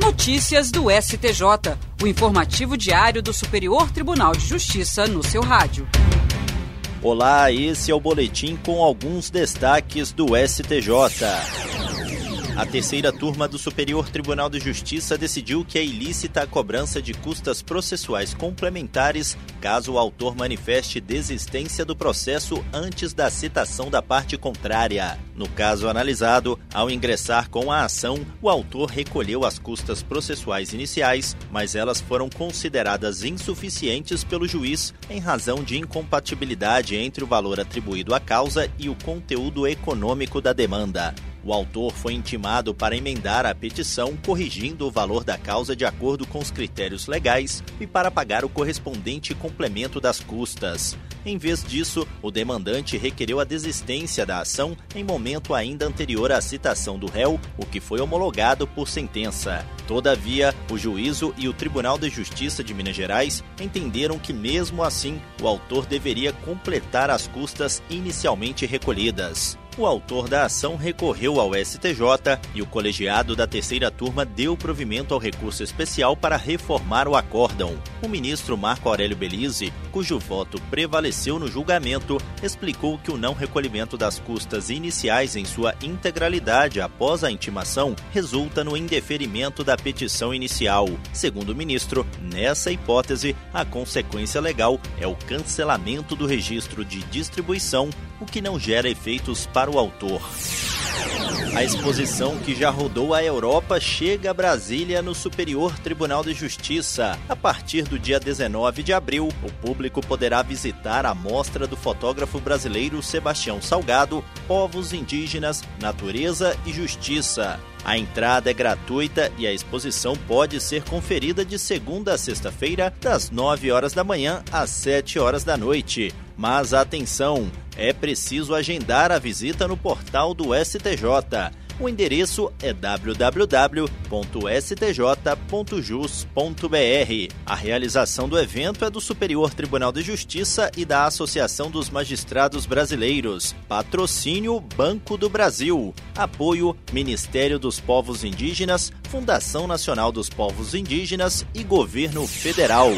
Notícias do STJ, o informativo diário do Superior Tribunal de Justiça no seu rádio. Olá, esse é o boletim com alguns destaques do STJ. A terceira turma do Superior Tribunal de Justiça decidiu que é ilícita a cobrança de custas processuais complementares caso o autor manifeste desistência do processo antes da citação da parte contrária. No caso analisado, ao ingressar com a ação, o autor recolheu as custas processuais iniciais, mas elas foram consideradas insuficientes pelo juiz em razão de incompatibilidade entre o valor atribuído à causa e o conteúdo econômico da demanda. O autor foi intimado para emendar a petição, corrigindo o valor da causa de acordo com os critérios legais e para pagar o correspondente complemento das custas. Em vez disso, o demandante requereu a desistência da ação em momento ainda anterior à citação do réu, o que foi homologado por sentença. Todavia, o juízo e o Tribunal de Justiça de Minas Gerais entenderam que, mesmo assim, o autor deveria completar as custas inicialmente recolhidas. O autor da ação recorreu ao STJ e o colegiado da terceira turma deu provimento ao recurso especial para reformar o acórdão. O ministro Marco Aurélio Belize, cujo voto prevaleceu no julgamento, explicou que o não recolhimento das custas iniciais em sua integralidade após a intimação resulta no indeferimento da petição inicial. Segundo o ministro, nessa hipótese, a consequência legal é o cancelamento do registro de distribuição, o que não gera efeitos para o autor. A exposição que já rodou a Europa chega a Brasília no Superior Tribunal de Justiça. A partir do dia 19 de abril, o público poderá visitar a mostra do fotógrafo brasileiro Sebastião Salgado, Povos Indígenas, Natureza e Justiça. A entrada é gratuita e a exposição pode ser conferida de segunda a sexta-feira, das 9 horas da manhã às 7 horas da noite. Mas atenção, é preciso agendar a visita no portal do STJ. O endereço é www.stj.jus.br. A realização do evento é do Superior Tribunal de Justiça e da Associação dos Magistrados Brasileiros. Patrocínio Banco do Brasil. Apoio Ministério dos Povos Indígenas, Fundação Nacional dos Povos Indígenas e Governo Federal.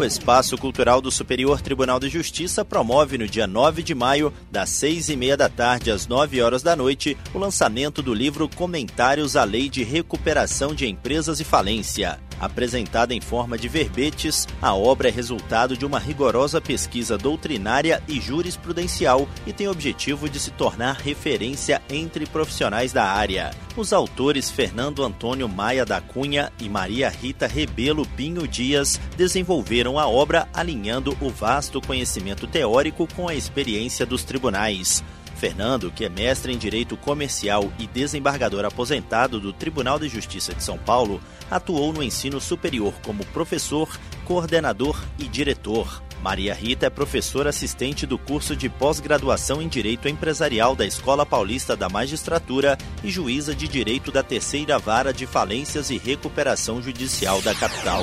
O Espaço Cultural do Superior Tribunal de Justiça promove no dia 9 de maio, das 6 e meia da tarde às 9 horas da noite, o lançamento do livro Comentários à Lei de Recuperação de Empresas e Falência. Apresentada em forma de verbetes, a obra é resultado de uma rigorosa pesquisa doutrinária e jurisprudencial e tem o objetivo de se tornar referência entre profissionais da área. Os autores Fernando Antônio Maia da Cunha e Maria Rita Rebelo Pinho Dias desenvolveram a obra alinhando o vasto conhecimento teórico com a experiência dos tribunais. Fernando, que é mestre em Direito Comercial e desembargador aposentado do Tribunal de Justiça de São Paulo, atuou no ensino superior como professor, coordenador e diretor. Maria Rita é professora assistente do curso de pós-graduação em Direito Empresarial da Escola Paulista da Magistratura e juíza de Direito da Terceira Vara de Falências e Recuperação Judicial da capital.